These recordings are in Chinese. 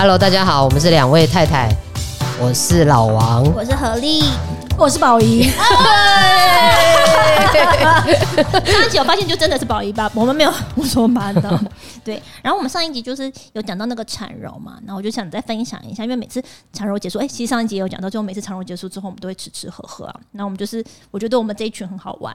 Hello，大家好，我们是两位太太，我是老王，我是何丽，我是宝仪。上一集我发现就真的是宝仪吧，我们没有胡说八道。对，然后我们上一集就是有讲到那个产柔嘛，然后我就想再分享一下，因为每次产柔结束，哎，其实上一集也有讲到，就每次产柔结束之后，我们都会吃吃喝喝啊。那我们就是，我觉得我们这一群很好玩。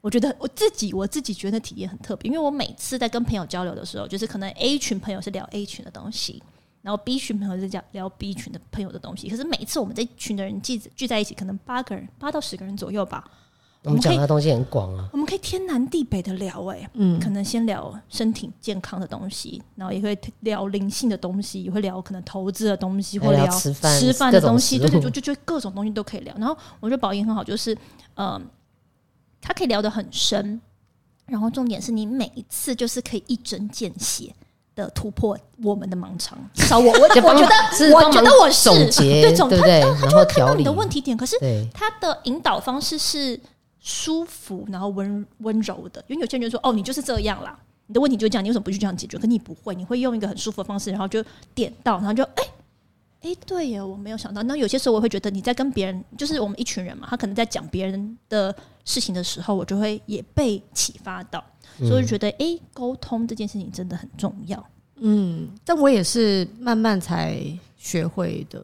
我觉得我自己我自己觉得体验很特别，因为我每次在跟朋友交流的时候，就是可能 A 群朋友是聊 A 群的东西，然后 B 群朋友在讲聊 B 群的朋友的东西。可是每一次我们这群的人聚聚在一起，可能八个人，八到十个人左右吧。我们讲的东西很广啊，我们可以天南地北的聊哎、欸，嗯，可能先聊身体健康的东西，然后也会聊灵性的东西，也会聊可能投资的东西，或聊吃饭吃饭的东西，对对，就就就各种东西都可以聊。然后我觉得宝仪很好，就是嗯。他可以聊得很深，然后重点是你每一次就是可以一针见血的突破我们的盲肠。至少我我我觉得，我觉得我是总结对总，对不对？他他就会看到你的问题点，可是他的引导方式是舒服，然后温温柔的。因为有些人就说：“哦，你就是这样啦，你的问题就这样，你为什么不去这样解决？”可你不会，你会用一个很舒服的方式，然后就点到，然后就哎。欸哎、欸，对耶，我没有想到。那有些时候我会觉得你在跟别人，就是我们一群人嘛，他可能在讲别人的事情的时候，我就会也被启发到，嗯、所以觉得哎，沟、欸、通这件事情真的很重要。嗯，但我也是慢慢才学会的。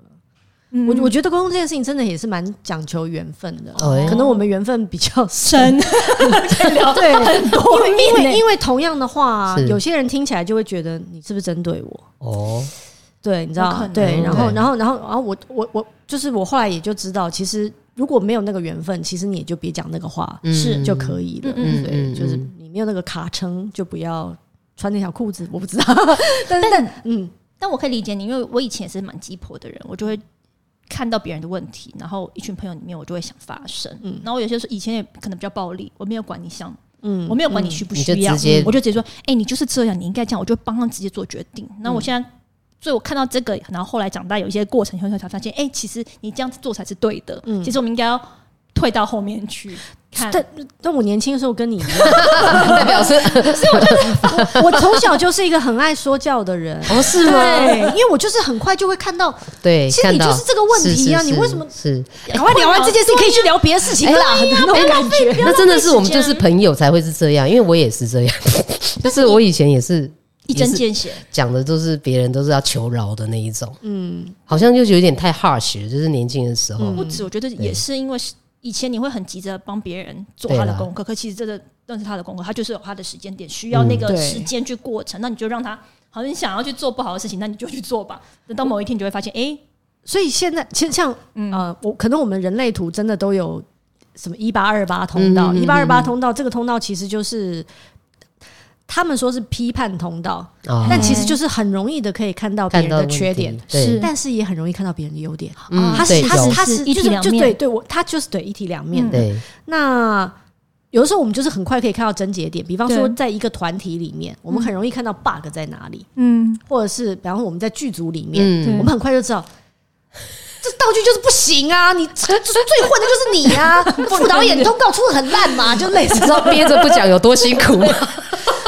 嗯、我我觉得沟通这件事情真的也是蛮讲求缘分的，哦、可能我们缘分比较深，聊对很多。因为因为因为同样的话，有些人听起来就会觉得你是不是针对我？哦。对，你知道，对，然后，然后，然后，然后我，我，我，就是我后来也就知道，其实如果没有那个缘分，其实你也就别讲那个话，是就可以了。嗯，对，就是你没有那个卡称，就不要穿那条裤子。我不知道，但但嗯，但我可以理解你，因为我以前也是蛮鸡婆的人，我就会看到别人的问题，然后一群朋友里面，我就会想发声。嗯，然后我有些时候以前也可能比较暴力，我没有管你想，嗯，我没有管你需不需要，我就直接说，哎，你就是这样，你应该这样，我就帮他直接做决定。那我现在。所以我看到这个，然后后来长大有一些过程，后才发现，哎、欸，其实你这样子做才是对的。嗯，其实我们应该要退到后面去看。但但我年轻的时候跟你一样，代表是，所以我觉得 我从小就是一个很爱说教的人。哦，是吗？对，因为我就是很快就会看到，对，其实你就是这个问题啊，你为什么是？赶快聊完这件事，可以去聊别的事情啦。那种感觉，那真的是我们就是朋友才会是这样，因为我也是这样，就是我以前也是。一针见血，讲的都是别人都是要求饶的那一种，嗯，好像就是有点太 harsh，就是年轻的时候。不止，我觉得也是因为以前你会很急着帮别人做他的功课，可其实这个那是他的功课，他就是有他的时间点，需要那个时间去过程，那你就让他好像你想要去做不好的事情，那你就去做吧。等到某一天，你就会发现，哎，所以现在其实像呃，我可能我们人类图真的都有什么一八二八通道，一八二八通道，这个通道其实就是。他们说是批判通道，哦、但其实就是很容易的可以看到别人的缺点，是，但是也很容易看到别人的优点。嗯，他是他是他是就是就对。对我他就是对一体两面。的。对，那有的时候我们就是很快可以看到症结点，比方说在一个团体里面，我们很容易看到 bug 在哪里，嗯，或者是比方说我们在剧组里面，嗯、我们很快就知道这道具就是不行啊，你这最混的就是你啊，副导演通告出的很烂嘛，就类似知道憋着不讲有多辛苦吗？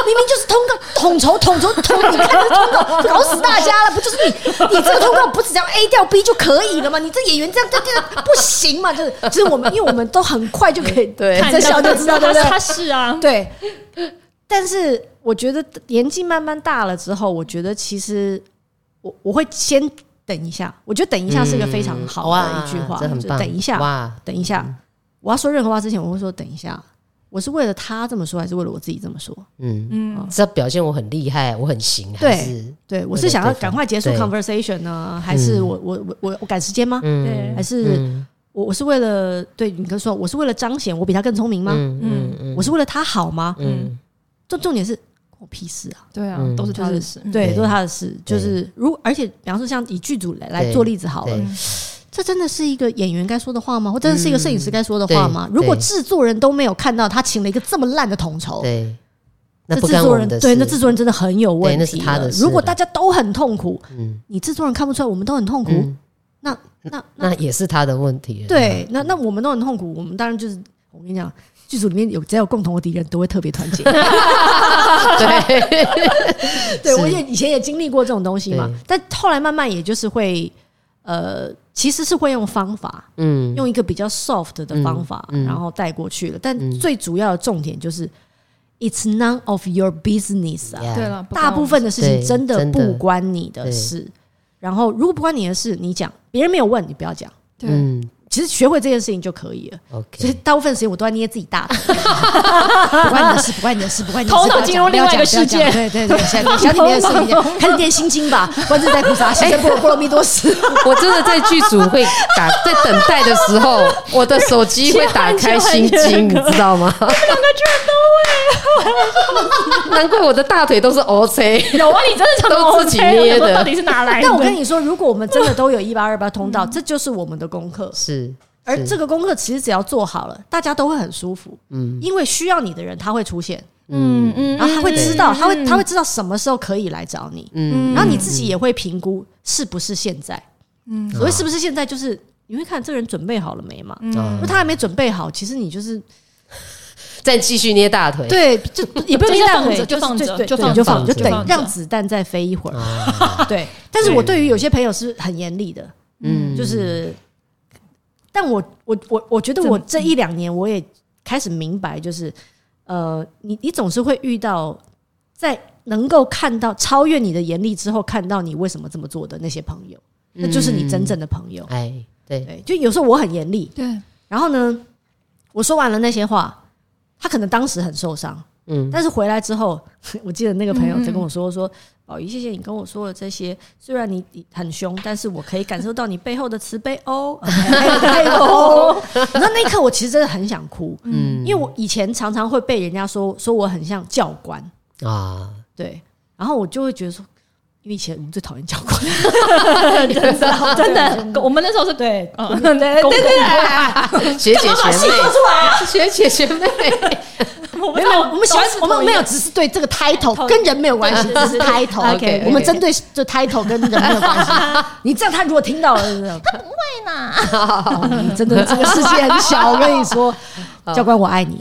明明就是通告统筹统筹统，你看这通告搞死大家了，不就是你你这个通告不是只要 A 调 B 就可以了吗？你这演员这样这样不行嘛？就是就是我们，因为我们都很快就可以对这小就知道，对不对？他是啊，对。但是我觉得年纪慢慢大了之后，我觉得其实我我会先等一下。我觉得等一下是一个非常好的一句话，就等一下哇，等一下。我要说任何话之前，我会说等一下。我是为了他这么说，还是为了我自己这么说？嗯嗯，是要表现我很厉害，我很行，还是对，我是想要赶快结束 conversation 呢，还是我我我我我赶时间吗？嗯，还是我我是为了对你哥说，我是为了彰显我比他更聪明吗？嗯嗯，我是为了他好吗？嗯，重重点是关我屁事啊！对啊，都是他的事，对，都是他的事。就是如而且，比方说像以剧组来来做例子好了。这真的是一个演员该说的话吗？或真的是一个摄影师该说的话吗？如果制作人都没有看到他请了一个这么烂的统筹，对，那制作人对，那制作人真的很有问题。那是他的事。如果大家都很痛苦，嗯，你制作人看不出来我们都很痛苦，那那那也是他的问题。对，那那我们都很痛苦，我们当然就是我跟你讲，剧组里面有只要有共同的敌人，都会特别团结。对，对，我也以前也经历过这种东西嘛，但后来慢慢也就是会，呃，其实是会用方法，嗯，用一个比较 soft 的方法，然后带过去了。但最主要的重点就是，it's none of your business 啊，对了，大部分的事情真的不关你的事。然后如果不关你的事，你讲，别人没有问你，不要讲，嗯。其实学会这件事情就可以了。Okay. 所以大部分时间我都在捏自己大腿，不关你的事，不关你的事，不关你的事。头脑进入另外一个世界。对对对，想想里面的事情，开始念心经吧。观自在菩萨，行深般若波罗蜜多时。我真的在剧组会打，在等待的时候，我的手机会打开心经，你知道吗？两个居然都会，难怪我的大腿都是 O C。有啊，你真的都自己捏的，到底是哪来的？但我跟你说，如果我们真的都有一八二八通道，这就是我们的功课。是。而这个功课其实只要做好了，大家都会很舒服。嗯，因为需要你的人他会出现。嗯嗯，然后他会知道，他会他会知道什么时候可以来找你。嗯，然后你自己也会评估是不是现在。嗯，所谓是不是现在，就是你会看这个人准备好了没嘛？嗯，如果他还没准备好，其实你就是再继续捏大腿。对，就也不用捏大腿，就放着，就放就放，就等让子弹再飞一会儿。对，但是我对于有些朋友是很严厉的。嗯，就是。但我我我我觉得我这一两年我也开始明白，就是呃，你你总是会遇到在能够看到超越你的严厉之后，看到你为什么这么做的那些朋友，那就是你真正的朋友。哎，对对，就有时候我很严厉，对，然后呢，我说完了那些话，他可能当时很受伤，嗯，但是回来之后，我记得那个朋友在跟我说说。宝仪，谢谢你跟我说了这些。虽然你很凶，但是我可以感受到你背后的慈悲哦。哎 呦哦，那那一刻我其实真的很想哭，嗯，因为我以前常常会被人家说说我很像教官啊，对，然后我就会觉得说，因为以前我们最讨厌教官，真的 真的，我们那时候是对，对对对对，学姐学妹，学姐学妹。没有，我们喜欢我们没有，只是对这个 title 跟人没有关系，只是 title。OK，我们针对这 title 跟人没有关系。你这样，他如果听到了，他不会呢。你真的这个世界很小，我跟你说，教官我爱你，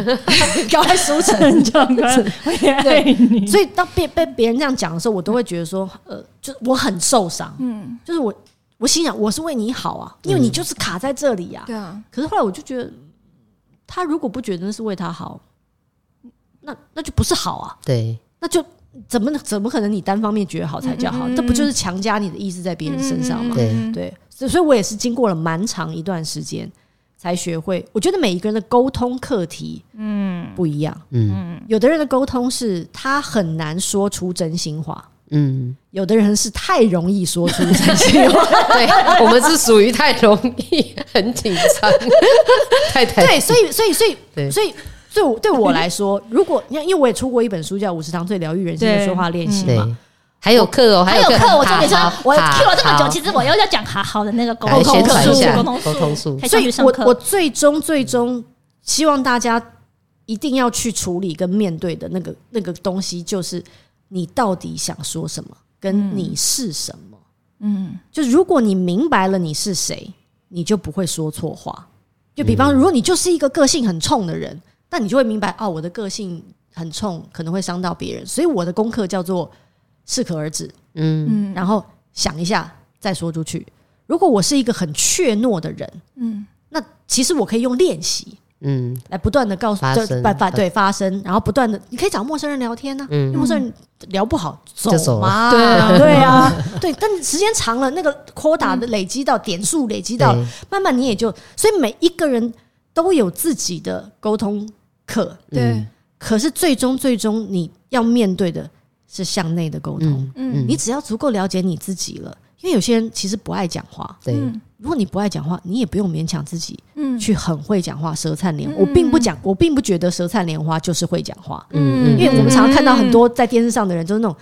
教官书成教官我也爱你。所以当被被别人这样讲的时候，我都会觉得说，呃，就是我很受伤。嗯，就是我我心想，我是为你好啊，因为你就是卡在这里呀。对啊。可是后来我就觉得，他如果不觉得那是为他好。那那就不是好啊，对，那就怎么怎么可能你单方面觉得好才叫好？这不就是强加你的意志在别人身上吗？对。对，所以我也是经过了蛮长一段时间才学会。我觉得每一个人的沟通课题，嗯，不一样，嗯，有的人的沟通是他很难说出真心话，嗯，有的人是太容易说出真心话，对，我们是属于太容易，很紧张，太太对，所以所以所以所以。对我对我来说，如果你看，因为我也出过一本书叫《五十堂最疗愈人心的说话练习》嘛，还有课哦，还有课。我重点说，我 Q 了这么久，其实我又要讲好好的那个沟通术，沟通沟通术。所以我我最终最终希望大家一定要去处理跟面对的那个那个东西，就是你到底想说什么，跟你是什么。嗯，就如果你明白了你是谁，你就不会说错话。就比方，如果你就是一个个性很冲的人。但你就会明白，哦，我的个性很冲，可能会伤到别人，所以我的功课叫做适可而止，嗯，然后想一下再说出去。如果我是一个很怯懦的人，嗯，那其实我可以用练习，嗯，来不断的告诉，就发发对发生，然后不断的，你可以找陌生人聊天呢，嗯，陌生人聊不好走嘛，对啊，对啊，对，但时间长了，那个 quota 的累积到点数累积到，慢慢你也就，所以每一个人都有自己的沟通。课对，可是最终最终你要面对的是向内的沟通。嗯，你只要足够了解你自己了，因为有些人其实不爱讲话。对，如果你不爱讲话，你也不用勉强自己，嗯，去很会讲话，舌灿莲。我并不讲，我并不觉得舌灿莲花就是会讲话。嗯，因为我们常常看到很多在电视上的人，就是那种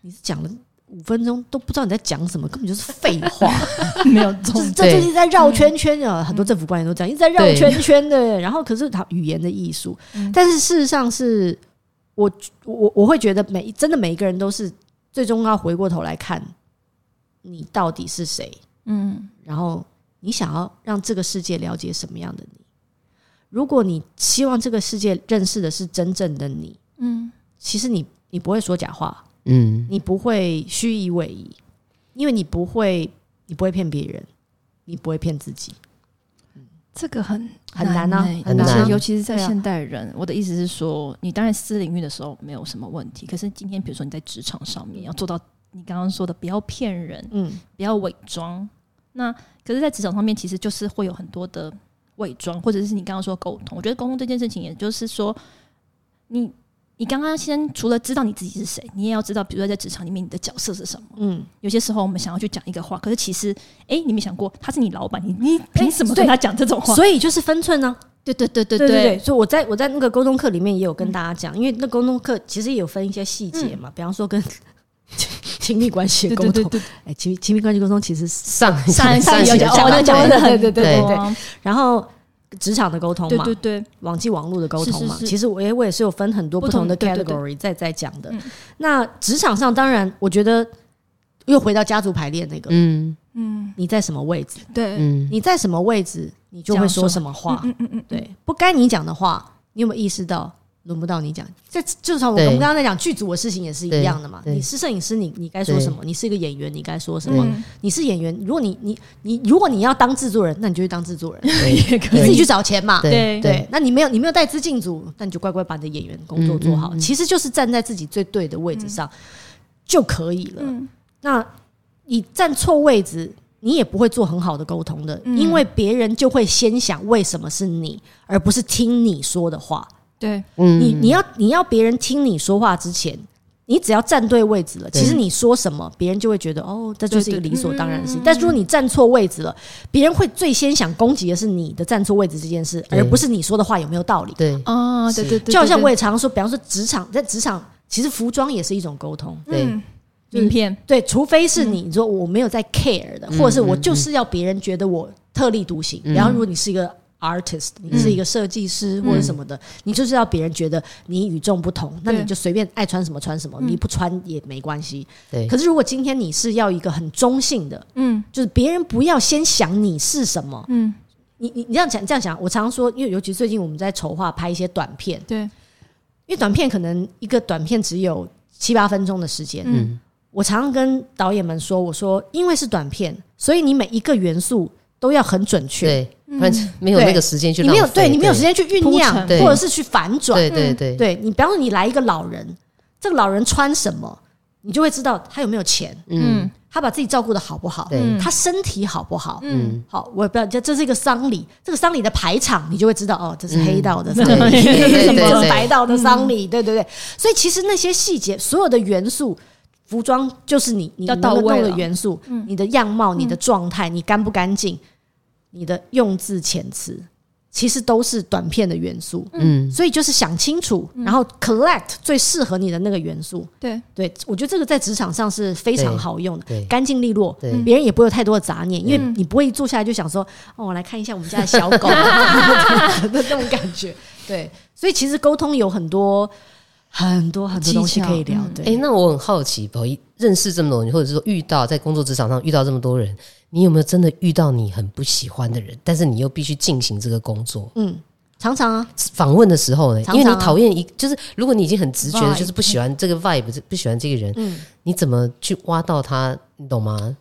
你是讲了。五分钟都不知道你在讲什么，根本就是废话，没有重点。这这就是在绕圈圈啊！很多政府官员都这样，一直在绕圈圈的。然后，可是他语言的艺术，但是事实上是，我我我会觉得每真的每一个人都是最终要回过头来看，你到底是谁？嗯，然后你想要让这个世界了解什么样的你？如果你希望这个世界认识的是真正的你，嗯，其实你你不会说假话，嗯，你不会虚以委蛇，因为你不会你不会骗别人，你不会骗自己。这个很很难啊欸很难而且尤其是在现代人。我的意思是说，你当然私领域的时候没有什么问题，可是今天比如说你在职场上面要做到你刚刚说的不要骗人，嗯，不要伪装。那可是，在职场上面其实就是会有很多的伪装，或者是你刚刚说沟通。我觉得沟通这件事情，也就是说，你你刚刚先除了知道你自己是谁，你也要知道，比如说在职场里面你的角色是什么。嗯，有些时候我们想要去讲一个话，可是其实，哎、你没想过他是你老板，你你凭什么跟他讲这种话？所以就是分寸呢、对对对对对。对对，所以我在我在那个沟通课里面也有跟大家讲，因为那沟通课其实也有分一些细节嘛，比方说跟 亲密关系的沟通，对哎，亲亲密关系沟通其实上上上有讲哦，那讲的很对对对多对。然后职场的沟通嘛，对对对，网际网络的沟通嘛，是是是。其实我也我也是有分很多不同的不同对对 category 在在讲的。嗯。那职场上当然，我觉得又回到家族排列那个，嗯。嗯，你在什么位置，对，嗯，你在什么位置，你就会说什么？话。嗯嗯嗯，对，不该你讲的话，你有没有意识到轮不到你讲？这就像我对们刚刚在讲剧组的事情也是一样的嘛。你是摄影师，你你该说什么？你是一个演员，你该说什么？嗯你是演员，如果你你你如果你要当制作人，那你就去当制作人，对 你自己去找钱嘛。对对，那你没有你没有带资进组，那你就乖乖把你的演员工作做好。其实就是站在自己最对的位置上、就可以了。嗯那你站错位置，你也不会做很好的沟通的，嗯因为别人就会先想为什么是你，而不是听你说的话。对，嗯。你你要你要别人听你说话之前，你只要站对位置了，其实你说什么，别人就会觉得哦，这就是一个理所当然的事。但是如果你站错位置了，别人会最先想攻击的是你的站错位置这件事，而不是你说的话有没有道理。对。哦，对对对，就好像我也也常常说，比方说职场，在职场其实服装也是一种沟通。对。名片，对，除非是你说我没有在 care 的，嗯或者是我就是要别人觉得我特立独行。嗯。然后如果你是一个 artist，你是一个设计师或者什么的，你就是要别人觉得你与众不同，那你就随便爱穿什么穿什么，你不穿也没关系。对，可是如果今天你是要一个很中性的，嗯。就是别人不要先想你是什么，嗯，你你你这样讲这样想，我常常说，因为尤其最近我们在筹划拍一些短片，对，因为短片可能一个短片只有七八分钟的时间，嗯。我常常跟导演们说，我说因为是短片，所以你每一个元素都要很准确，对，不然 没有那个时间去你没有浪费对你没有时间去酝酿，或者是去反转。对对对对你，比方说你来一个老人，这个老人穿什么，你就会知道他有没有钱，嗯。他把自己照顾的好不好，对他身体好不好。嗯。好，我也不要，这这是一个丧礼，这个丧礼的排场，你就会知道哦，这是黑道的 丧礼，嗯对对对什么对白道的丧礼，对对对。所以其实那些细节，所有的元素，服装就是你你要能够弄的到位了元素，你的样貌、你的状态、你干不干净、你的用字遣词，其实都是短片的元素。嗯所以就是想清楚，然后 collect 最适合你的那个元素。对，对，我觉得这个在职场上是非常好用的对，干净利落，对别人也不会有太多的杂念，因为你不会一坐下来就想说，哦，我来看一下我们家的小狗 的那种感觉。对，所以其实沟通有很多很多很多东西可以聊。对，哎，那我很好奇，宝仪认识这么多人，或者是说遇到在工作职场上遇到这么多人，你有没有真的遇到你很不喜欢的人，但是你又必须进行这个工作？嗯，常常啊，访问的时候呢，常常啊因为你讨厌一，就是如果你已经很直觉的，就是不喜欢这个 vibe，不喜欢这个人，嗯，你怎么去挖到他？你懂吗？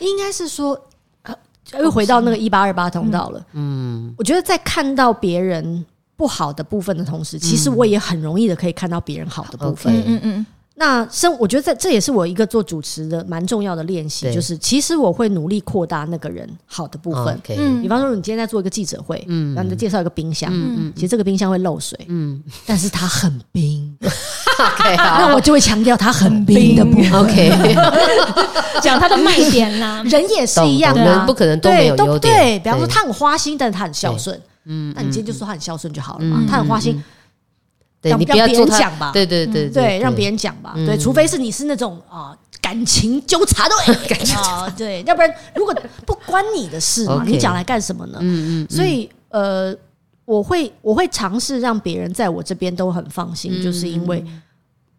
应该是说，呃又回到那个一八二八通道了。嗯，我觉得在看到别人不好的部分的同时，其实我也很容易的可以看到别人好的部分。嗯嗯那生，我觉得这这也是我一个做主持的蛮重要的练习，就是其实我会努力扩大那个人好的部分。嗯。比方说，你今天在做一个记者会，嗯，然后你就介绍一个冰箱，嗯其实这个冰箱会漏水，嗯。但是它很冰，，OK，那好我就会强调它很冰的部分。OK，讲它的卖点啦。人也是一样懂懂的啊，不可能都没有对优点。对，比方说对。他很花心，但是他很孝顺，嗯那你今天就说他很孝顺就好了嘛。他很花心，对让你不要别人讲吧。对对对对，让别人讲吧。对，除非是你是那种啊感情纠察队，感情啊，对，要不然如果不关你的事嘛，你讲来干什么呢？嗯嗯，所以呃，我会我会尝试让别人在我这边都很放心，就是因为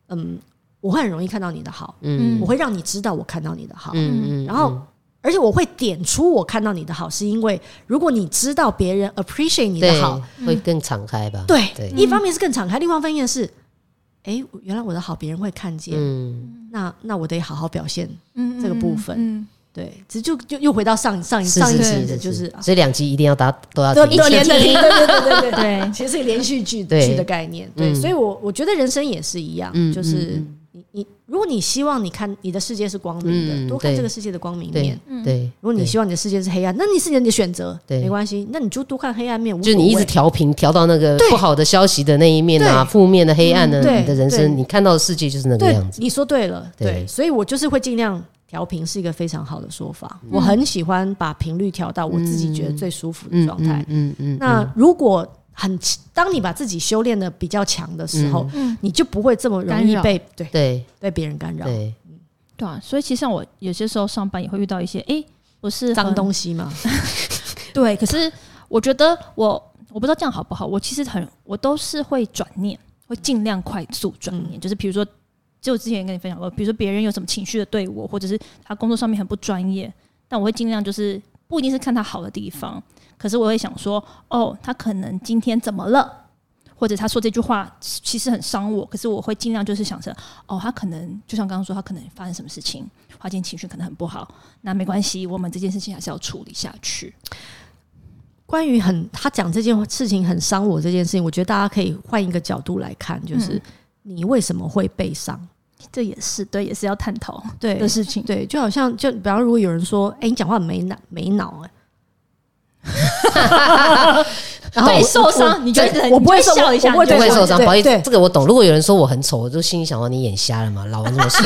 嗯，我会很容易看到你的好，嗯。我会让你知道我看到你的好，嗯嗯，然后而且我会点出我看到你的好，是因为如果你知道别人 appreciate 你的好，会更敞开吧？对，对，一方面是更敞开，另外一方面是，哎、欸，原来我的好别人会看见，嗯，那那我得好好表现这个部分，嗯，对，这就就又回到上上一上一集的，就是所以两集一定要打都要都连着听，对对对对对，对，其实是连续剧剧的概念，对，所以我我觉得人生也是一样，就是。你你，如果你希望你看你的世界是光明的，嗯、多看这个世界的光明面。对，如果你希望你的世界是黑暗，那你是你的选择，没关系。那你就多看黑暗面。就你一直调频调到那个不好的消息的那一面啊，负面的黑暗的，嗯、你的人生，你看到的世界就是那个样子。你说对了，对，对，所以我就是会尽量调频，是一个非常好的说法。嗯、我很喜欢把频率调到我自己觉得最舒服的状态。嗯嗯，嗯，嗯。那如果很，当你把自己修炼的比较强的时候，嗯，你就不会这么容易被对对被别人干扰，对对啊。所以其实像我有些时候上班也会遇到一些，哎，不是脏东西吗？对。可是我觉得我我不知道这样好不好。我其实很我都是会转念，会尽量快速转念。就是比如说，就我之前也跟你分享过，比如说别人有什么情绪的对我，或者是他工作上面很不专业，但我会尽量就是不一定是看他好的地方。可是我会想说，哦，他可能今天怎么了？或者他说这句话其实很伤我。可是我会尽量就是想着，哦，他可能就像刚刚说，他可能发生什么事情，他今天情绪可能很不好。那没关系，我们这件事情还是要处理下去。关于很他讲这件事情很伤我这件事情，我觉得大家可以换一个角度来看，就是你为什么会被伤？嗯，这也是对，也是要探讨对的事情。对，就好像就比方如果有人说，哎，你讲话没脑没脑哎。然后被受伤，你觉得我不会笑一下，不会受伤。不好意思，这个我懂。如果有人说我很丑，我就心里想说你眼瞎了吗？老王这么帅，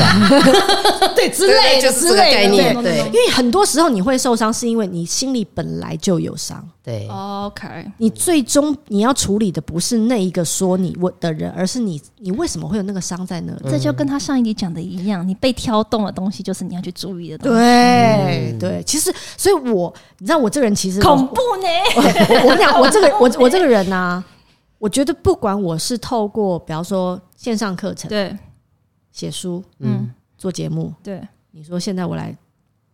对之类就是这个概念。对，因为很多时候你会受伤，是因为你心里本来就有伤。对，OK，你最终你要处理的不是那一个说你我的人，而是你你为什么会有那个伤在那里？这就跟他上一集讲的一样，你被挑动的东西就是你要去注意的东西。对对，其实，所以我你知道我这个人其实恐怖呢。我讲我这个我我这个人呢、啊，我觉得不管我是透过比方说线上课程，对，写书，嗯，做节目，对，你说现在我来。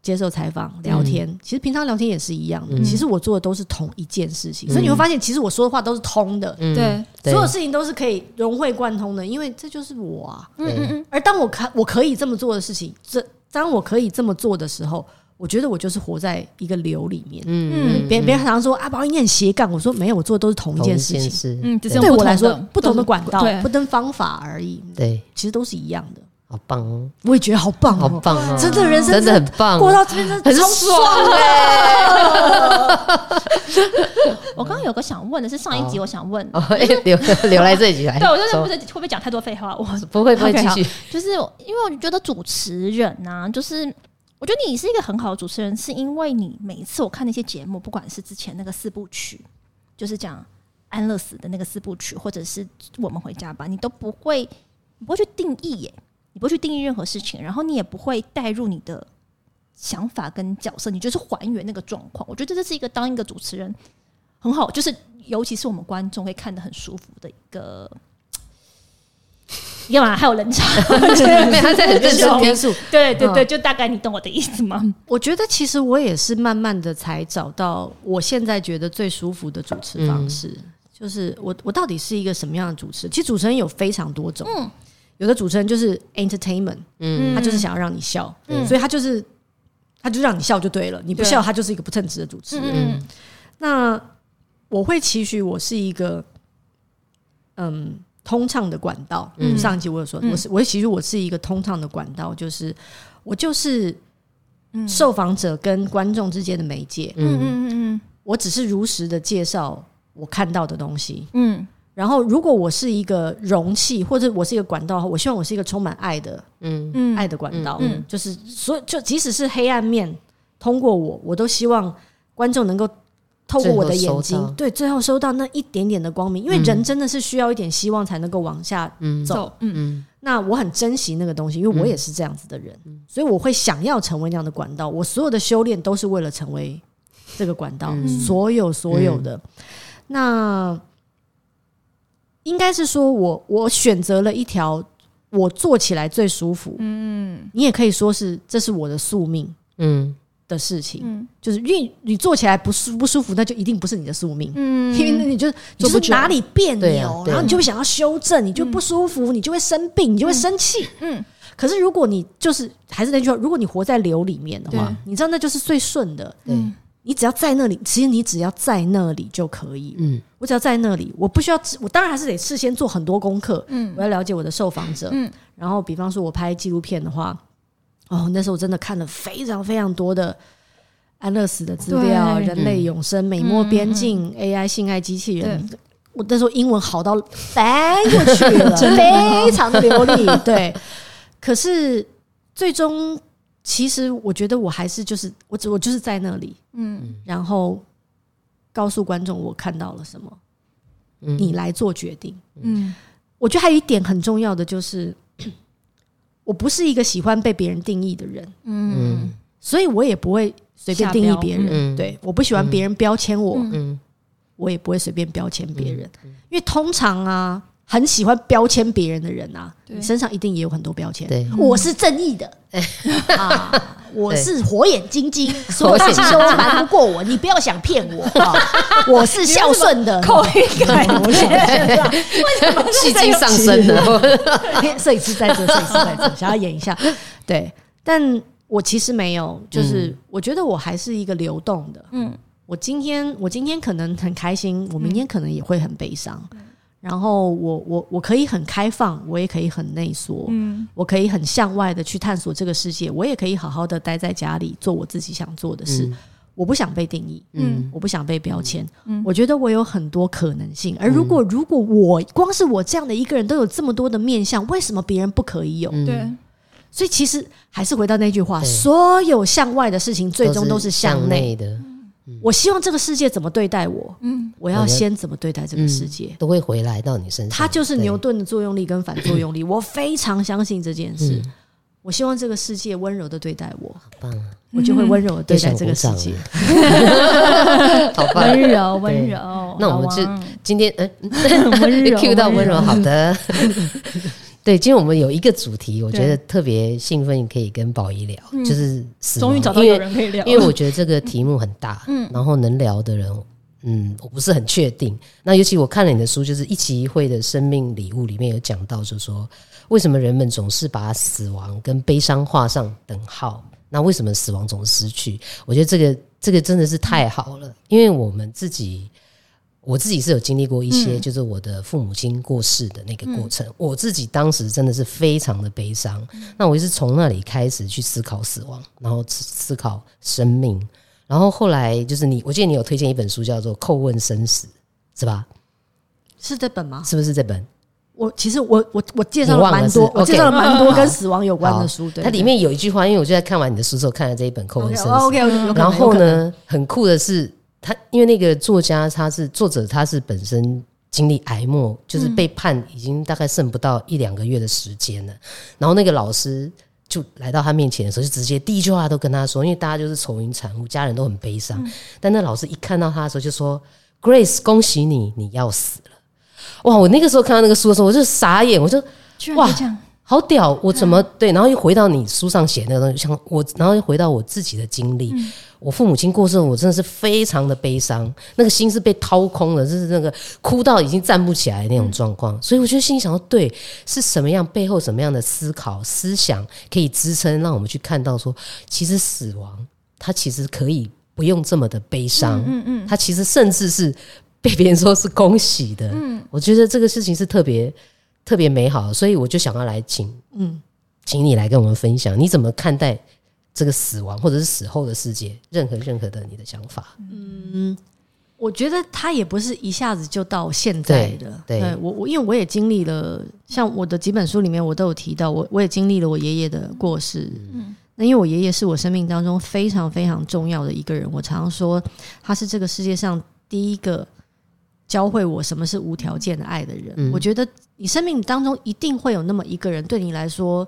接受采访、聊天，其实平常聊天也是一样的。其实我做的都是同一件事情，所以你会发现，其实我说的话都是通的。对，所有事情都是可以融会贯通的，因为这就是我啊。嗯嗯嗯。而当我看我可以这么做的事情，这当我可以这么做的时候，我觉得我就是活在一个流里面。嗯嗯。别别人常常说啊，宝仪你很斜杠，我说没有，我做的都是同一件事情。嗯，对我来说，不同的管道、不同方法而已。对，其实都是一样的。好棒哦！我也觉得好棒，好棒哦！真的人生真的很棒，过到这边真的很爽哎！我刚刚有个想问的是，上一集我想问，留留来这一集来。对，我就是不是会不会讲太多废话？我不会不会 继续。就是因为我觉得主持人呐，就是我觉得你是一个很好的主持人，是因为你每一次我看那些节目，不管是之前那个四部曲，就是讲安乐死的那个四部曲，或者是我们回家吧，你都不会，你不会去定义耶。你不会去定义任何事情，然后你也不会带入你的想法跟角色，你就是还原那个状况。我觉得这是一个当一个主持人很好，就是尤其是我们观众会看得很舒服的一个。干嘛？还有冷场？对，他在很认真 听述。对对对，就大概你懂我的意思吗？我觉得其实我也是慢慢的才找到我现在觉得最舒服的主持方式，嗯、就是我我到底是一个什么样的主持人？其实主持人有非常多种。嗯有的主持人就是 entertainment，嗯，他就是想要让你笑，嗯，所以他就是，他就让你笑就对了，你不笑，他就是一个不称职的主持人。嗯，那我会期许我是一个，嗯，通畅的管道。嗯，上一集我有说，我是我会期许我是一个通畅的管道，就是我就是受访者跟观众之间的媒介。嗯嗯嗯，我只是如实的介绍我看到的东西。嗯。然后，如果我是一个容器，或者我是一个管道，我希望我是一个充满爱的，嗯。嗯，爱的管道，嗯，就是所以就即使是黑暗面，通过我，我都希望观众能够透过我的眼睛，对，最后收到那一点点的光明，因为人真的是需要一点希望才能够往下走，嗯。嗯。那我很珍惜那个东西，因为我也是这样子的人，所以我会想要成为那样的管道。我所有的修炼都是为了成为这个管道，所有所有的。那。应该是说我，我我选择了一条我做起来最舒服，嗯，你也可以说是这是我的宿命，嗯，的事情，嗯。就是因为你做起来不舒不舒服，那就一定不是你的宿命。嗯。因为那你就就做不久是哪里别扭，啊啊。然后你就会想要修正，你就不舒服，你就会生病，你就会生气。嗯，可是如果你就是还是那句话，如果你活在流里面的话，你知道那就是最顺的。对，你只要在那里，其实你只要在那里就可以。嗯我只要在那里，我不需要，我当然还是得事先做很多功课。嗯我要了解我的受访者。嗯然后比方说我拍纪录片的话，哦，那时候我真的看了非常非常多的安乐死的资料，人类永生、美墨边境、AI 性爱机器人。我那时候英文好到翻过去了，非常的流利。对，可是最终，其实我觉得我还是就是我只我就是在那里，嗯。然后告诉观众我看到了什么，嗯。你来做决定。嗯。我觉得还有一点很重要的就是，我不是一个喜欢被别人定义的人，嗯。所以我也不会随便定义别人。嗯。对，我不喜欢别人标签我，嗯。嗯。我也不会随便标签别人，因为通常啊，很喜欢标签别人的人啊，你身上一定也有很多标签。对。我是正义的。啊，我是火眼金睛，所有事情都瞒不过我，你不要想骗我 啊！我是孝顺的，口音改我是 戏精上身的，摄影师在这，摄影师在这，想要演一下，对，但我其实没有，就是我觉得我还是一个流动的。嗯。我今天我今天可能很开心，我明天可能也会很悲伤。然后我我我可以很开放，我也可以很内缩，嗯。我可以很向外的去探索这个世界，我也可以好好的待在家里做我自己想做的事。我不想被定义，嗯。我不想被标签。嗯。我觉得我有很多可能性，而如果如果我光是我这样的一个人都有这么多的面相，为什么别人不可以有？嗯。对。所以其实还是回到那句话，所有向外的事情最终都是向。内的，我希望这个世界怎么对待我，嗯我要先怎么对待这个世界。都会回来到你身上。它就是牛顿的作用力跟反作用力，我非常相信这件事。嗯我希望这个世界温柔的对待我，棒啊，我就会温柔的对待这个世又界。好棒！温柔温柔。那我们就今天嗯 温柔 Q 到，温柔好的。对，今天我们有一个主题，我觉得特别兴奋，可以跟宝仪聊，就是死亡终于找到有人可以聊，因为我觉得这个题目很大，嗯，然后能聊的人，嗯，我不是很确定。那尤其我看了你的书，就是一期一会的生命礼物里面有讲到，就是说为什么人们总是把死亡跟悲伤画上等号？那为什么死亡总是失去？我觉得这个这个真的是太好了，因为我们自己。我自己是有经历过一些，就是我的父母亲过世的那个过程。我自己当时真的是非常的悲伤。那我也是从那里开始去思考死亡，然后思考生命。然后后来就是你，我记得你有推荐一本书，叫做《叩问生死》，是吧？是这本吗？是不是这本？我其实我我我介绍了蛮多，我介绍了蛮多跟死亡有关的书。对，它里面有一句话，因为我就在看完你的书之后，看了这一本《叩问生死》。OK，然后？呢，很酷的是，他因为那个作家他是作者，他是本身经历癌末，就是被判已经大概剩不到一两个月的时间了。然后那个老师就来到他面前的时候，就直接第一句话都跟他说，因为大家就是愁云惨雾，家人都很悲伤。但那老师一看到他的时候，就说：“Grace，恭喜你，你要死了。”哇！我那个时候看到那个书的时候，我就傻眼，我就哇这样，好屌！我怎么对？然后又回到你书上写那个东西，像我，然后又回到我自己的经历。我父母亲过世，我真的是非常的悲伤，那个心是被掏空了，就是那个哭到已经站不起来的那种状况。所以我就心里想到，对，是什么样背后什么样的思考思想可以支撑，让我们去看到说，其实死亡它其实可以不用这么的悲伤，嗯嗯，它其实甚至是被别人说是恭喜的。嗯，我觉得这个事情是特别特别美好，所以我就想要来请，嗯，请你来跟我们分享，你怎么看待这个死亡或者是死后的世界，任何任何的你的想法。嗯我觉得他也不是一下子就到现在的。对对我我因为我也经历了，像我的几本书里面我都有提到，我我也经历了我爷爷的过世。嗯，那因为我爷爷是我生命当中非常非常重要的一个人，我常常说他是这个世界上第一个教会我什么是无条件的爱的人。嗯我觉得你生命当中一定会有那么一个人，对你来说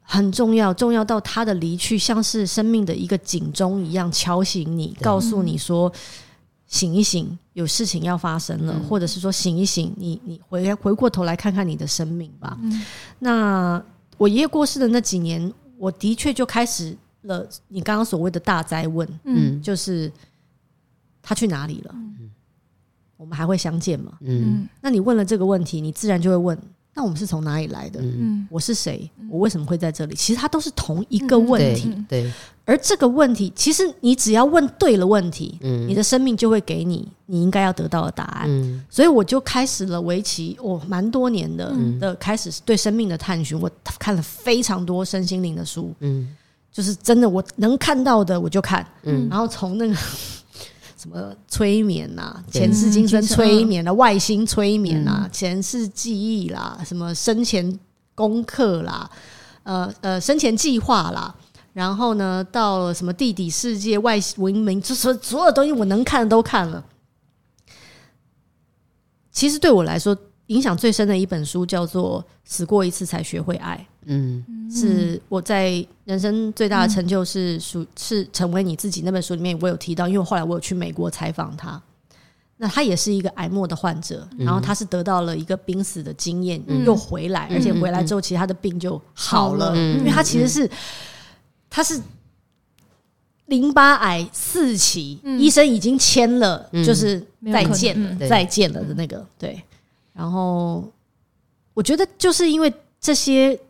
很重要，重要到他的离去像是生命的一个警钟一样敲醒你，告诉你说。醒一醒，有事情要发生了，嗯或者是说醒一醒，你你回回过头来看看你的生命吧。那我爷爷过世的那几年，我的确就开始了你刚刚所谓的大灾问，嗯就是他去哪里了？我们还会相见吗？嗯那你问了这个问题，你自然就会问：那我们是从哪里来的？嗯，我是谁？我为什么会在这里？其实它都是同一个问对题。对，而这个问题，其实你只要问对了问题，嗯你的生命就会给你你应该要得到的答案。嗯所以我就开始了为期哦蛮多年的、嗯的开始对生命的探寻。我看了非常多身心灵的书，嗯就是真的我能看到的我就看，嗯然后从那个什么催眠呐、啊、前世今生嗯催眠啊、外星催眠嗯啊、前世记忆啦、什么生前功课啦、呃呃生前计划啦。然后呢，到了什么地底世界、外文明，就所所有东西我能看的都看了。其实对我来说，影响最深的一本书叫做《死过一次才学会爱》。嗯。是我在人生最大的成就是属是成为你自己那本书里面，我有提到，因为后来我有去美国采访他，那他也是一个癌末的患者，然后他是得到了一个濒死的经验，又回来，而且回来之后，其实他的病就好了，嗯。因为他其实是他是淋巴癌四期，医生已经签了，就是再见了，再见了的那个对，然后我觉得就是因为这些。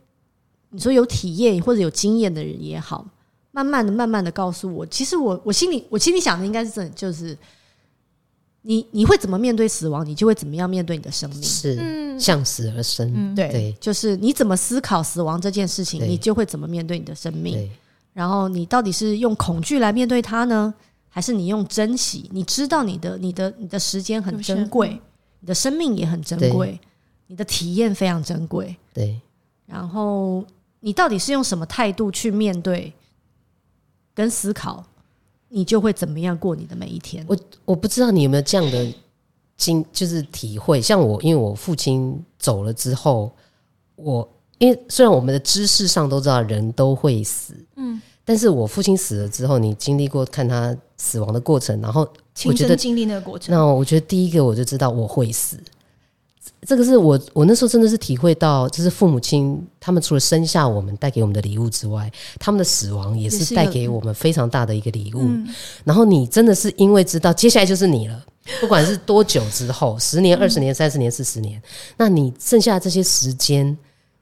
你说有体验或者有经验的人也好，慢慢的、慢慢的告诉我，其实我我心里我心里想的应该是这，就是你你会怎么面对死亡，你就会怎么样面对你的生命。是向死而生，对，对就是你怎么思考死亡这件事情，你就会怎么面对你的生命。然后你到底是用恐惧来面对它呢，还是你用珍惜？你知道你的、你的、你的时间很珍贵，你的生命也很珍贵，你的体验非常珍贵。对，然后你到底是用什么态度去面对跟思考，你就会怎么样过你的每一天。我我不知道你有没有这样的经，就是体会。像我，因为我父亲走了之后，我因为虽然我们的知识上都知道人都会死，嗯，但是我父亲死了之后，你经历过看他死亡的过程，然后我觉得经历那个过程。那我觉得第一个我就知道我会死，这个是我我那时候真的是体会到，就是父母亲他们除了生下我们带给我们的礼物之外，他们的死亡也是带给我们非常大的一个礼物。然后你真的是因为知道接下来就是你了，不管是多久之后，十年、二十年、三十年、四十年，那你剩下的这些时间。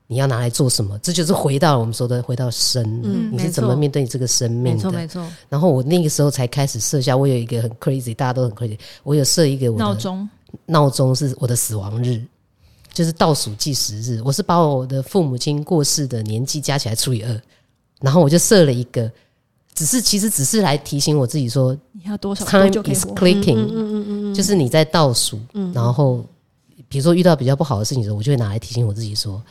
你要拿来做什么？这就是回到我们说的，回到生。嗯你是怎么面对你这个生命的？没错，没错。然后我那个时候才开始设下，我有一个很 crazy，大家都很 crazy，我有设一个我的闹钟，闹钟是我的死亡日，就是倒数计时日。我是把我的父母亲过世的年纪加起来除以二，然后我就设了一个，只是其实只是来提醒我自己说你要多少多，time 久可以 is？clicking，嗯嗯嗯就是你在倒数，然后比如说遇到比较不好的事情的时候，我就会拿来提醒我自己说，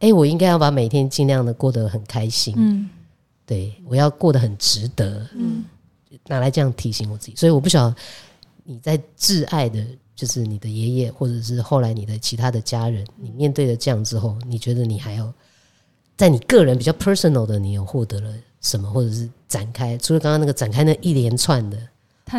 哎，我应该要把每天尽量的过得很开心，嗯对我要过得很值得，嗯，拿来这样提醒我自己。所以我不晓得你在挚爱的，就是你的爷爷，或者是后来你的其他的家人，你面对了这样之后，你觉得你还有在你个人比较 personal 的，你有获得了什么，或者是展开？除了刚刚那个展开那一连串的，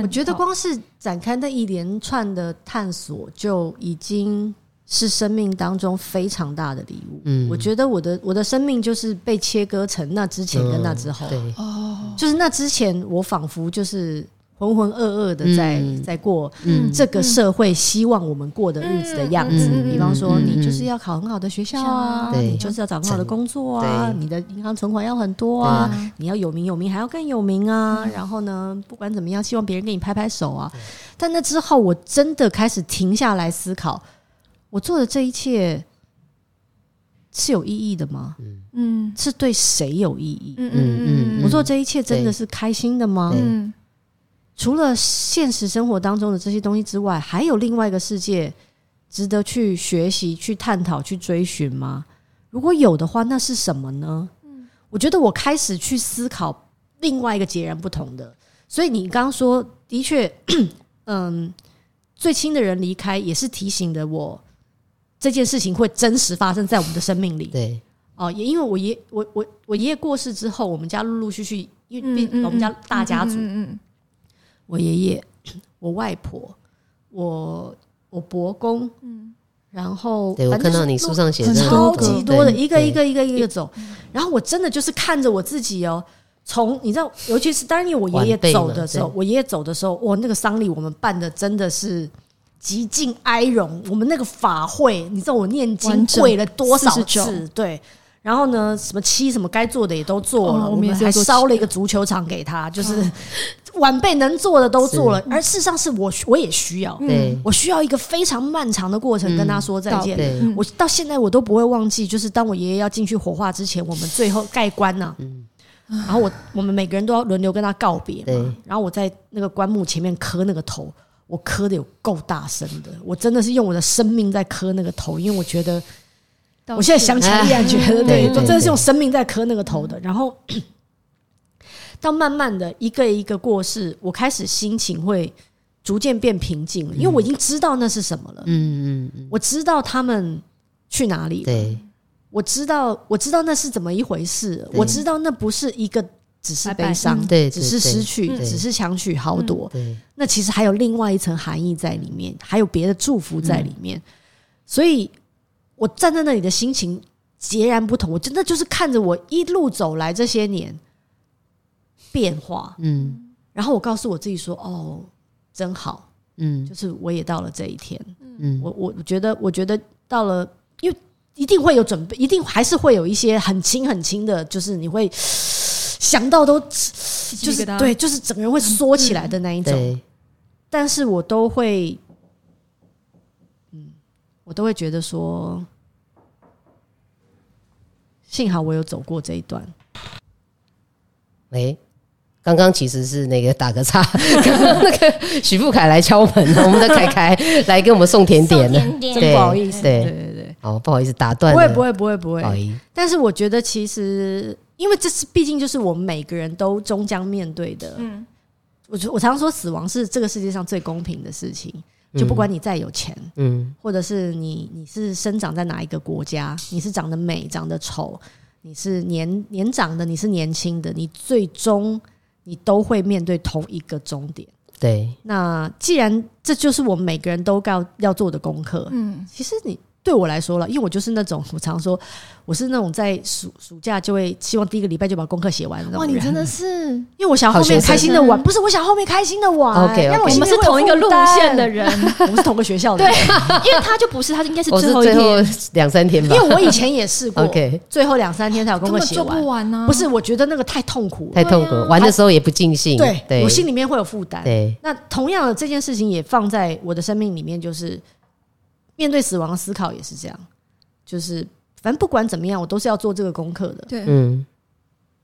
我觉得光是展开那一连串的探索，就已经是生命当中非常大的礼物。嗯。我觉得我的我的生命就是被切割成那之前跟那之后，嗯对，就是那之前我仿佛就是浑浑噩噩的在、嗯。在过嗯。这个社会希望我们过的日子的样子。嗯比方说，嗯你就是要考很好的学校啊，对。你就是要找很好的工作啊，你的银行存款要很多啊，你要有名有名，还要更有名啊。然后呢，不管怎么样，希望别人给你拍拍手啊。但那之后，我真的开始停下来思考，我做的这一切是有意义的吗？嗯是对谁有意义？嗯嗯我做这一切真的是开心的吗？嗯除了现实生活当中的这些东西之外，还有另外一个世界值得去学习、去探讨、去追寻吗？如果有的话，那是什么呢？嗯我觉得我开始去思考另外一个截然不同的。所以你刚刚说，的确，嗯，最亲的人离开，也是提醒了我这件事情会真实发生在我们的生命里。对，哦，也因为我爷我我我爷爷过世之后，我们家陆陆续续，因为嗯我们家大家族，嗯我爷爷、我外婆、我我伯公，嗯。然后对我看到你就是书上写的超级多的，一个一个一个一个走，然后我真的就是看着我自己哦，从你知道，尤其是当然，因为我爷爷走的时候，我爷爷走的时候，哇，那个丧礼我们办的真的是极尽哀荣。我们那个法会，你知道我念经跪了多少次？对。然后呢，什么七什么该做的也都做了，哦、我们还烧了一个足球场给他，就是晚辈能做的都做了。而事实上是我我也需要，嗯、我需要一个非常漫长的过程跟他说再见。嗯、我到现在我都不会忘记，就是当我爷爷要进去火化之前，我们最后盖棺呐，嗯、然后我我们每个人都要轮流跟他告别嘛。然后我在那个棺木前面磕那个头，我磕的有够大声的，我真的是用我的生命在磕那个头，因为我觉得。我现在想起来依然觉得，对，我真的是用生命在磕那个头的。然后，到慢慢的一个一个过世，我开始心情会逐渐变平静了，因为我已经知道那是什么了。嗯嗯，我知道他们去哪里了。对，我知道，我知道那是怎么一回事。我知道那不是一个只是悲伤，对，只是失去，只是强取豪夺。对，那其实还有另外一层含义在里面，还有别的祝福在里面。所以。我站在那里的心情截然不同，我真的就是看着我一路走来这些年变化，嗯，然后我告诉我自己说：“哦，真好，嗯，就是我也到了这一天，嗯，我我觉得，我觉得到了，因为一定会有准备，一定还是会有一些很轻很轻的，就是你会想到都就是对，就是整个人会缩起来的那一种，但是我都会。”嗯我都会觉得说，幸好我有走过这一段。喂，刚刚其实是那个打个岔，刚刚那个许富凯来敲门，我们的凯凯来给我们送甜点了，真不好意思，对对对，哦，不好意思打断，不会不会不会不会，不会，但是我觉得其实，因为这是毕竟就是我们每个人都终将面对的，嗯，我我常常说，死亡是这个世界上最公平的事情。就不管你再有钱，嗯，或者是你你是生长在哪一个国家，你是长得美长得丑，你是年年长的，你是年轻的，你最终你都会面对同一个终点。对，那既然这就是我们每个人都要要做的功课，嗯，其实你。对我来说了，因为我就是那种我常说我是那种在暑暑假就会希望第一个礼拜就把功课写完的那种人。哇，你真的是，因为我想后面开心的玩，不是我想后面开心的玩。OK，我们是同一个路线的人，我们是同个学校的。对，因为他就不是，他应该是最后一天，两三天吧。因为我以前也试过，OK，最后两三天才有功课写完。不完呢？不是，我觉得那个太痛苦，太痛苦，玩的时候也不尽兴。对，我心里面会有负担。对，那同样的这件事情也放在我的生命里面，就是面对死亡的思考也是这样。就是，反正不管怎么样，我都是要做这个功课的。对，嗯，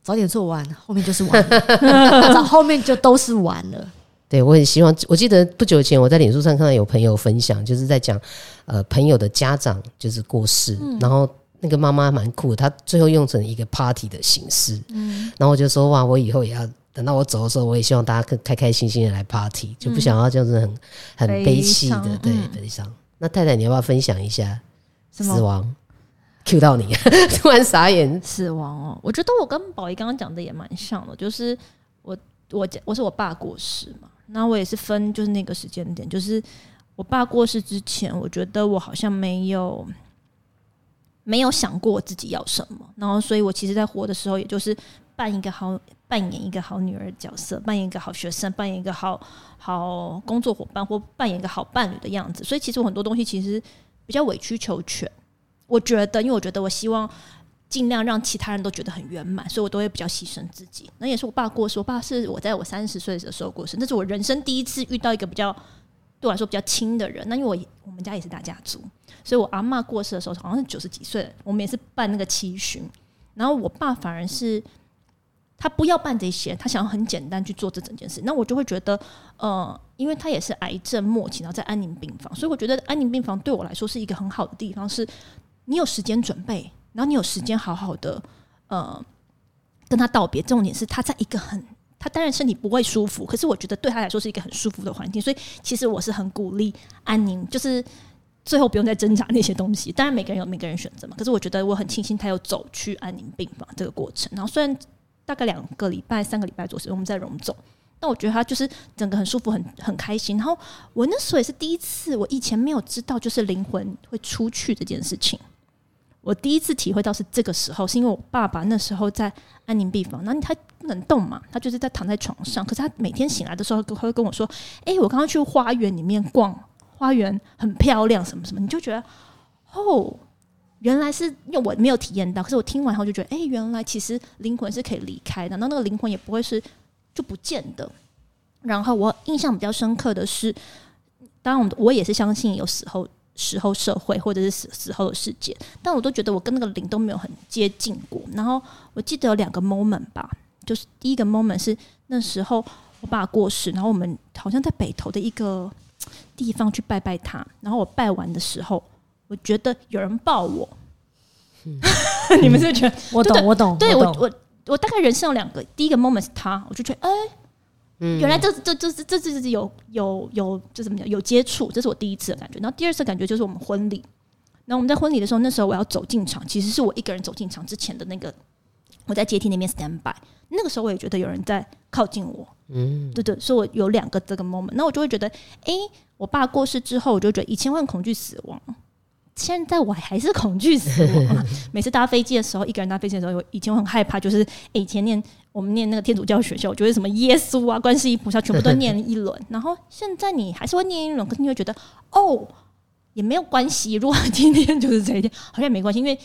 早点做完，后面就是完了，后面就都是完了。对，我很希望，我记得不久前我在脸书上看到有朋友分享，就是在讲，呃，朋友的家长就是过世，嗯、然后那个妈妈蛮酷的，她最后用成一个 party 的形式，嗯，然后我就说哇，我以后也要等到我走的时候，我也希望大家更开开心心的来 party，就不想要这样子很很悲戚的，嗯、对，悲伤。那太太，你要不要分享一下？死亡，Q 到你，突然傻眼。死亡哦，我觉得我跟宝仪刚刚讲的也蛮像的，就是我我我是我爸过世嘛，那我也是分就是那个时间点，就是我爸过世之前，我觉得我好像没有没有想过我自己要什么，然后所以我其实在活的时候，也就是扮一个好扮演一个好女儿角色，扮演一个好学生，扮演一个好好工作伙伴，或扮演一个好伴侣的样子，所以其实我很多东西其实。比较委曲求全，我觉得，因为我觉得我希望尽量让其他人都觉得很圆满，所以我都会比较牺牲自己。那也是我爸过世，我爸是我在我三十岁的时候过世，那是我人生第一次遇到一个比较对我来说比较亲的人。那因为我我们家也是大家族，所以我阿嬷过世的时候好像是九十几岁，我们也是办那个七旬，然后我爸反而是。他不要办这些，他想要很简单去做这整件事。那我就会觉得，呃，因为他也是癌症末期，然后在安宁病房，所以我觉得安宁病房对我来说是一个很好的地方，是你有时间准备，然后你有时间好好的呃跟他道别。重点是他在一个很，他当然身体不会舒服，可是我觉得对他来说是一个很舒服的环境。所以其实我是很鼓励安宁，就是最后不用再挣扎那些东西。当然每个人有每个人选择嘛，可是我觉得我很庆幸他有走去安宁病房这个过程。然后虽然。大概两个礼拜、三个礼拜左右，我们在荣总。那我觉得他就是整个很舒服、很很开心。然后我那时候也是第一次，我以前没有知道，就是灵魂会出去这件事情。我第一次体会到是这个时候，是因为我爸爸那时候在安宁病房，然后他不能动嘛，他就是在躺在床上。可是他每天醒来的时候，他会跟我说：“哎、我刚刚去花园里面逛，花园很漂亮，什么什么。”你就觉得哦，原来是因为我没有体验到，可是我听完后就觉得，哎、原来其实灵魂是可以离开的，那那个灵魂也不会是就不见的。然后我印象比较深刻的是，当然我我也是相信有死后、死后社会或者是死死后的世界，但我都觉得我跟那个灵都没有很接近过。然后我记得有两个 moment 吧，就是第一个 moment 是那时候我爸过世，然后我们好像在北投的一个地方去拜拜他。然后我拜完的时候，我觉得有人抱我。嗯、你们是不是觉得？我懂，我懂。对我，我我我大概人生有两个，第一个 moment 是他，我就觉得哎。欸原来这这这这这这是有有有这怎么讲有接触，这是我第一次的感觉。然后第二次感觉就是我们婚礼。然后我们在婚礼的时候，那时候我要走进场，其实是我一个人走进场之前的那个，我在阶梯那边 stand by。那个时候我也觉得有人在靠近我，嗯，对对，所以我有两个这个 moment。那我就会觉得，哎，我爸过世之后，我就觉得以前我很恐惧死亡。现在我还是恐惧死亡。每次搭飞机的时候，一个人搭飞机的时候，以前我很害怕，就是以前念我们念那个天主教学校，我觉得什么耶稣啊、观世音菩萨全部都念一轮。然后现在你还是会念一轮，可是你会觉得哦，也没有关系。如果今天就是这一天，好像也没关系，因为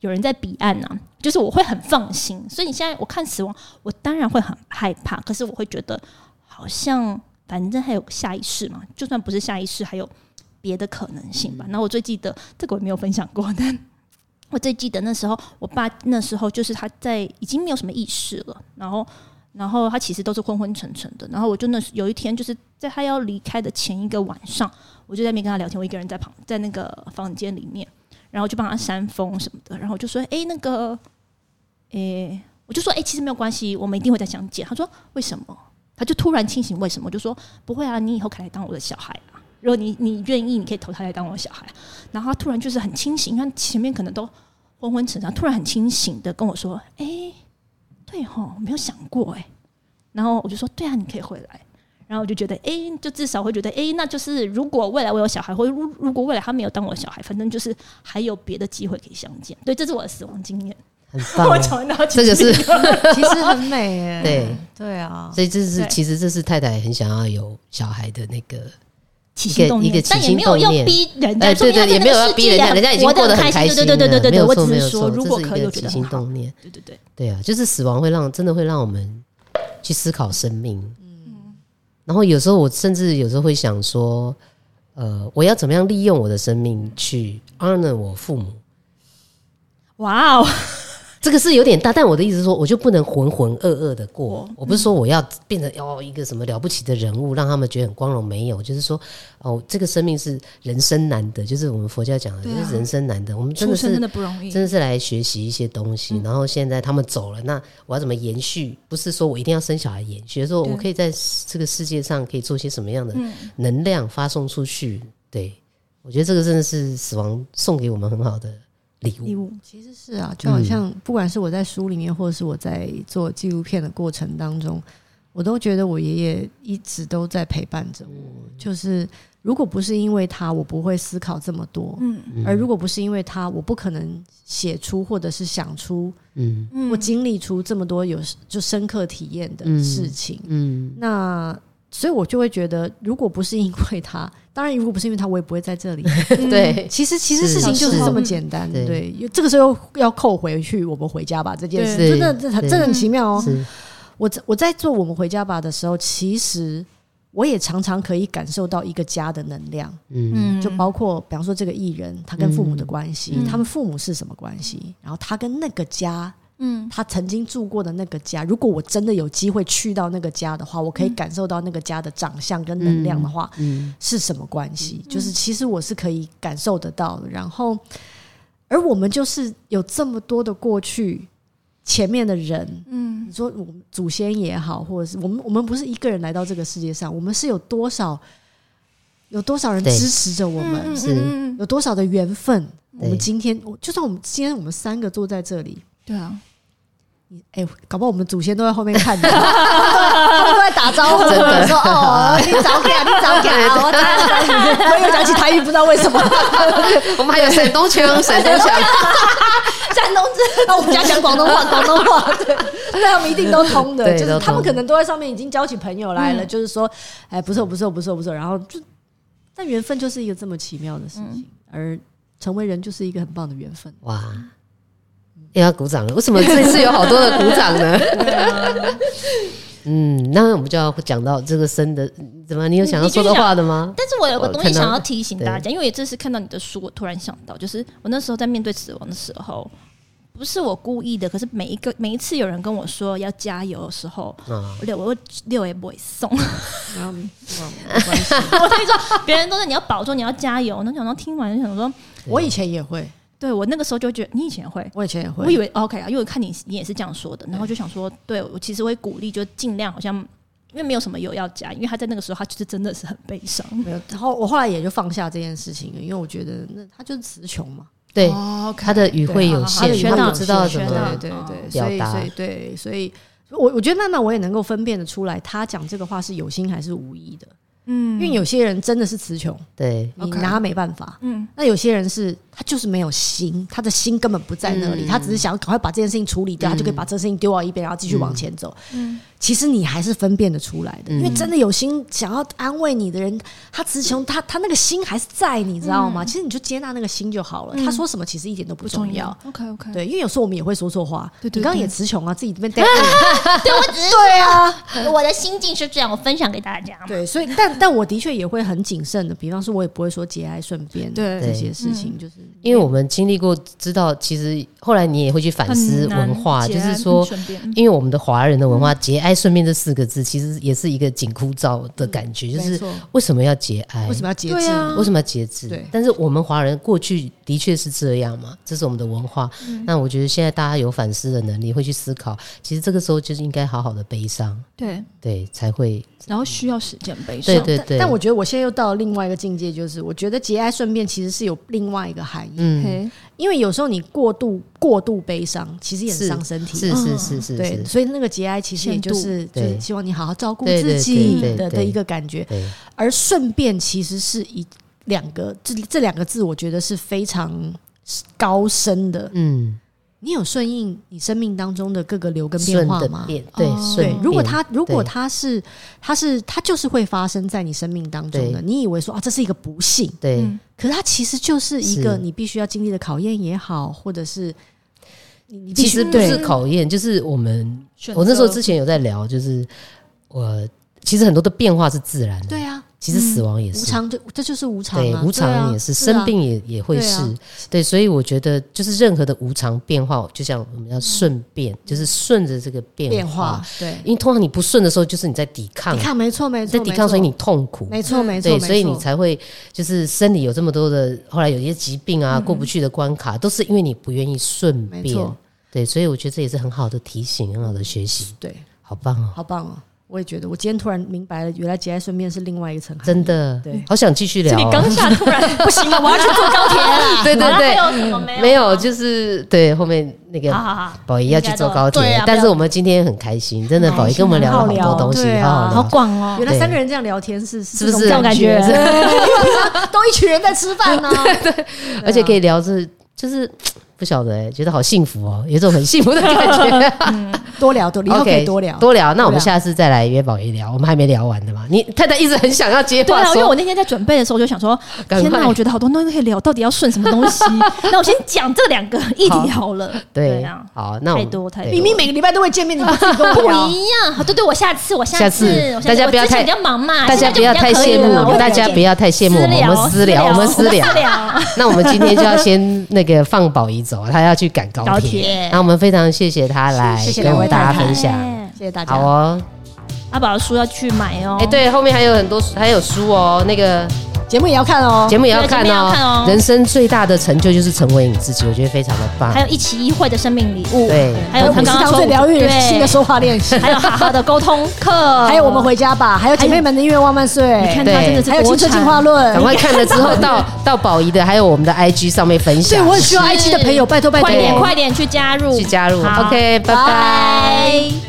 有人在彼岸啊，就是我会很放心。所以你现在我看死亡，我当然会很害怕，可是我会觉得好像反正还有下一世嘛，就算不是下一世，还有。别的可能性吧。那我最记得这个我没有分享过，但 我最记得那时候，我爸那时候就是他在已经没有什么意识了，然后，然后他其实都是昏昏沉沉的。然后我就那有一天，就是在他要离开的前一个晚上，我就在那边跟他聊天，我一个人在旁，在那个房间里面，然后就帮他扇风什么的，然后我就说：“哎，那个，哎，我就说，哎，其实没有关系，我们一定会再相见。”他说：“为什么？”他就突然清醒，为什么？我就说：“不会啊，你以后可以来当我的小孩啊。”如果你你愿意，你可以投胎来当我的小孩。然后他突然就是很清醒，看前面可能都昏昏沉沉，突然很清醒的跟我说：“哎、欸，对哈，我没有想过哎。”然后我就说：“对啊，你可以回来。”然后我就觉得：“哎、欸，就至少会觉得，哎、欸，那就是如果未来我有小孩，或如如果未来他没有当我的小孩，反正就是还有别的机会可以相见。”对，这是我的死亡经验。很棒，我这就是 其实很美耶。对对啊，所以这是其实这是太太很想要有小孩的那个。起心动念，但也没有要逼人家，对对，也没有要逼人家，人家已经过得很开心。对对对对对对，我只是说，如果可以，起心动念，对对对，对啊，就是死亡会让真的会让我们去思考生命。嗯，然后有时候我甚至有时候会想说，呃，我要怎么样利用我的生命去 honor 我父母？哇哦！这个是有点大，但我的意思是说，我就不能浑浑噩噩的过。我不是说我要变成哦一个什么了不起的人物，让他们觉得很光荣。没有，就是说哦，这个生命是人生难得，就是我们佛教讲的，就是人生难得。我们真的是真的不容易，真的是来学习一些东西。然后现在他们走了，那我要怎么延续？不是说我一定要生小孩延续，说我可以在这个世界上可以做些什么样的能量发送出去。对，我觉得这个真的是死亡送给我们很好的。礼物，礼物其实是啊，就好像不管是我在书里面，或者是我在做纪录片的过程当中，我都觉得我爷爷一直都在陪伴着我。就是如果不是因为他，我不会思考这么多。嗯，而如果不是因为他，我不可能写出或者是想出，嗯，或经历出这么多有就深刻体验的事情。嗯，那。所以我就会觉得，如果不是因为他，当然如果不是因为他，我也不会在这里。对，其实其实事情就是这么简单。对，这个时候要扣回去，我们回家吧这件事，真的这真的很奇妙哦。我我在做我们回家吧的时候，其实我也常常可以感受到一个家的能量。嗯，就包括比方说这个艺人，他跟父母的关系，他们父母是什么关系，然后他跟那个家。嗯，他曾经住过的那个家，如果我真的有机会去到那个家的话，我可以感受到那个家的长相跟能量的话，嗯，是什么关系？就是其实我是可以感受得到的。然后，而我们就是有这么多的过去，前面的人，嗯，你说我们祖先也好，或者是我们，我们不是一个人来到这个世界上，我们是有多少，有多少人支持着我们，是有多少的缘分？我们今天，就算我们今天我们三个坐在这里，对啊。你哎、欸，搞不好我们祖先都在后面看着，他们都在打招呼，说哦，你早点，你早点，我早点。我又讲起台语，不知道为什么。我们还有山东腔，山东腔，山东字。那我们家讲广东话，广东话，对，那他们一定都通的。就是他们可能都在上面已经交起朋友来了，就是说，哎，不错，不错，不错，不错。然后就，但缘分就是一个这么奇妙的事情，而成为人就是一个很棒的缘分。哇。要鼓掌了，为什么这次有好多的鼓掌呢？嗯，那我们就要讲到这个生的，怎么？你有想要说的话的吗？但是我有个东西想要提醒大家，因为这次看到你的书，我突然想到，就是我那时候在面对死亡的时候，不是我故意的，可是每一个每一次有人跟我说要加油的时候，六我六也不会送。我跟你说，别人都是你要保重，你要加油。那想到听完就想说，我以前也会。对，我那个时候就觉得你以前也会，我以前也会，我以为 OK 啊，因为我看你你也是这样说的，然后就想说，对我其实会鼓励，就尽量好像因为没有什么油要加，因为他在那个时候他就是真的是很悲伤。没有，然后我后来也就放下这件事情了，因为我觉得那他就是词穷嘛，对，他的语汇有限，他不知道怎么对对对，所以所以对，所以我我觉得慢慢我也能够分辨得出来，他讲这个话是有心还是无意的。嗯，因为有些人真的是词穷，对，你拿他没办法。嗯，那有些人是他就是没有心，他的心根本不在那里，他只是想要赶快把这件事情处理掉，他就可以把这个事情丢到一边，然后继续往前走。嗯。其实你还是分辨得出来的，因为真的有心想要安慰你的人，他词穷，他他那个心还是在，你知道吗？其实你就接纳那个心就好了。他说什么其实一点都不重要。OK OK，对，因为有时候我们也会说错话。对对，你刚刚也词穷啊，自己这边 对，我只是对啊，我的心境是这样，我分享给大家。对，所以但但我的确也会很谨慎的，比方说，我也不会说节哀顺变，对这些事情，就是因为我们经历过，知道其实后来你也会去反思文化，就是说，因为我们的华人的文化，节哀顺变这四个字其实也是一个紧箍咒的感觉，就是为什么要节哀？为什么要节制？为什么要节制？对。但是我们华人过去的确是这样嘛，这是我们的文化。那我觉得现在大家有反思的能力，会去思考，其实这个时候就是应该好好的悲伤，对对，才会。然后需要时间悲伤，对对对。但我觉得我现在又到了另外一个境界，就是我觉得节哀顺变其实是有另外一个含义。嗯，因为有时候你过度过度悲伤，其实也很伤身体。是是是是，对。所以那个节哀其实也就是就是希望你好好照顾自己的的一个感觉。而顺便其实是一两个这这两个字，我觉得是非常高深的。嗯。你有顺应你生命当中的各个流跟变化吗？对对，如果它如果它是它是它就是会发生在你生命当中的。你以为说啊，这是一个不幸，对，可是它其实就是一个你必须要经历的考验也好，或者是你其实不是考验，就是我们我那时候之前有在聊，就是我其实很多的变化是自然的，对啊。其实死亡也是无常，就这就是无常。对，无常也是生病也也会是。对，所以我觉得就是任何的无常变化，就像我们要顺变，就是顺着这个变化。对，因为通常你不顺的时候，就是你在抵抗。抵抗，没错没错，在抵抗，所以你痛苦。没错没错，对，所以你才会就是生理有这么多的，后来有一些疾病啊，过不去的关卡，都是因为你不愿意顺变。对，所以我觉得这也是很好的提醒，很好的学习。对，好棒哦，好棒哦。我也觉得，我今天突然明白了，原来节哀顺变是另外一层。真的，对，好想继续聊。你刚下突然不行了，我要去坐高铁。了。对对。对，没有，就是对后面那个宝仪要去坐高铁，但是我们今天很开心，真的，宝仪跟我们聊了好多东西，好好广哦。原来三个人这样聊天是是不是？这种感觉？都一群人在吃饭呢，对对，而且可以聊着，就是。不晓得哎、欸，觉得好幸福哦，有种很幸福的感觉。嗯、多 聊多聊，可以多聊多聊。那我们下次再来约宝仪聊，我们还没聊完的嘛。你太太一直很想要接话，对啊，因为我那天在准备的时候我就想说，天哪，我觉得好多东西可以聊，到底要顺什么东西？那我先讲这两个议题好了。对，好，那太多太多。明明每个礼拜都会见面，你跟？不一样。对对，我下次我下次，大家不要太比较忙嘛，大家不要太羡慕我们，大家不要太羡慕我们，我们私聊，我们私聊。那我们今天就要先那个放宝仪走，他要去赶。高铁，那我们非常谢谢他来跟我们大家分享，谢谢大家。好哦，阿宝的书要去买哦。哎，对，后面还有很多，还有书哦。那个节目也要看哦，节目也要看对节目也要看哦。哦。人生最大的成就就是成为你自己，我觉得非常的棒。还。有一期一会的生命礼物，对。还有他五十堂刚刚说最疗愈人心的，说话练习，还有好好的沟通课，还有我们回家吧，还有姐妹们的音乐万万岁，你看对。他真的是还有青春国产进化论。赶。快看了之后到 到宝仪的，还有我们的 IG 上面分对，享我，很需要 IG 的朋友，拜托拜托，快点快点去加入，去加入。好。OK，拜拜。拜。